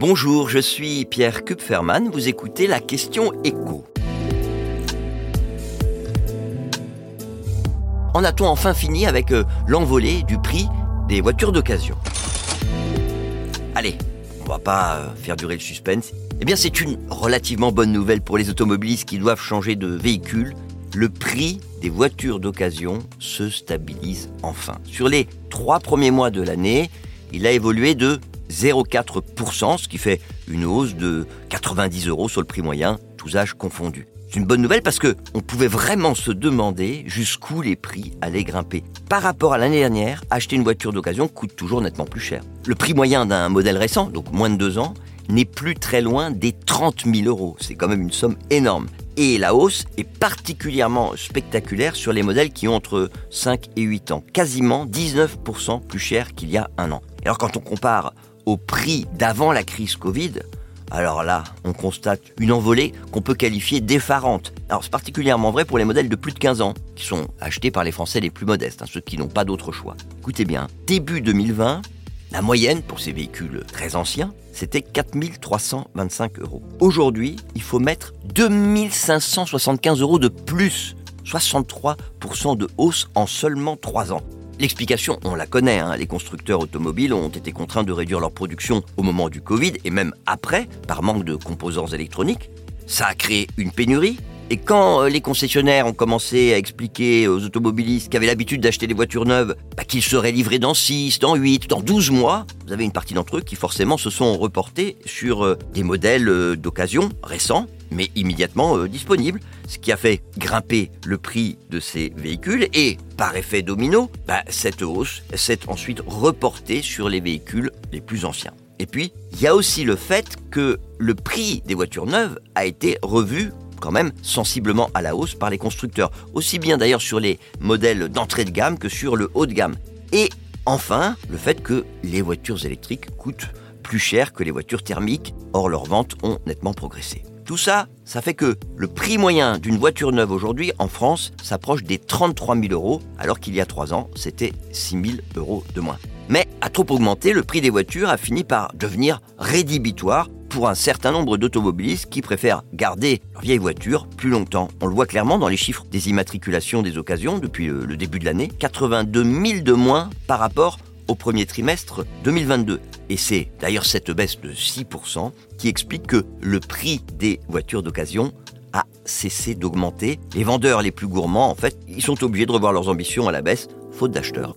Bonjour, je suis Pierre Kupferman, vous écoutez la question écho. En a-t-on enfin fini avec euh, l'envolée du prix des voitures d'occasion? Allez, on va pas euh, faire durer le suspense. Eh bien, c'est une relativement bonne nouvelle pour les automobilistes qui doivent changer de véhicule. Le prix des voitures d'occasion se stabilise enfin. Sur les trois premiers mois de l'année, il a évolué de 0,4%, ce qui fait une hausse de 90 euros sur le prix moyen, tous âges confondus. C'est une bonne nouvelle parce que on pouvait vraiment se demander jusqu'où les prix allaient grimper. Par rapport à l'année dernière, acheter une voiture d'occasion coûte toujours nettement plus cher. Le prix moyen d'un modèle récent, donc moins de deux ans, n'est plus très loin des 30 000 euros. C'est quand même une somme énorme. Et la hausse est particulièrement spectaculaire sur les modèles qui ont entre 5 et 8 ans, quasiment 19% plus cher qu'il y a un an. alors quand on compare au prix d'avant la crise Covid, alors là, on constate une envolée qu'on peut qualifier d'effarante. Alors c'est particulièrement vrai pour les modèles de plus de 15 ans, qui sont achetés par les Français les plus modestes, hein, ceux qui n'ont pas d'autre choix. Écoutez bien, début 2020, la moyenne pour ces véhicules très anciens, c'était 4325 euros. Aujourd'hui, il faut mettre 2575 euros de plus, 63% de hausse en seulement 3 ans. L'explication, on la connaît, hein. les constructeurs automobiles ont été contraints de réduire leur production au moment du Covid et même après, par manque de composants électroniques. Ça a créé une pénurie. Et quand euh, les concessionnaires ont commencé à expliquer aux automobilistes qui avaient l'habitude d'acheter des voitures neuves bah, qu'ils seraient livrés dans 6, dans 8, dans 12 mois, vous avez une partie d'entre eux qui forcément se sont reportés sur euh, des modèles euh, d'occasion récents mais immédiatement euh, disponible, ce qui a fait grimper le prix de ces véhicules et, par effet domino, bah, cette hausse s'est ensuite reportée sur les véhicules les plus anciens. Et puis, il y a aussi le fait que le prix des voitures neuves a été revu quand même sensiblement à la hausse par les constructeurs, aussi bien d'ailleurs sur les modèles d'entrée de gamme que sur le haut de gamme. Et enfin, le fait que les voitures électriques coûtent plus cher que les voitures thermiques, or leurs ventes ont nettement progressé. Tout ça, ça fait que le prix moyen d'une voiture neuve aujourd'hui en France s'approche des 33 000 euros, alors qu'il y a trois ans, c'était 6 000 euros de moins. Mais à trop augmenter, le prix des voitures a fini par devenir rédhibitoire pour un certain nombre d'automobilistes qui préfèrent garder leur vieille voiture plus longtemps. On le voit clairement dans les chiffres des immatriculations des occasions depuis le début de l'année, 82 000 de moins par rapport au premier trimestre 2022. Et c'est d'ailleurs cette baisse de 6% qui explique que le prix des voitures d'occasion a cessé d'augmenter. Les vendeurs les plus gourmands, en fait, ils sont obligés de revoir leurs ambitions à la baisse, faute d'acheteurs.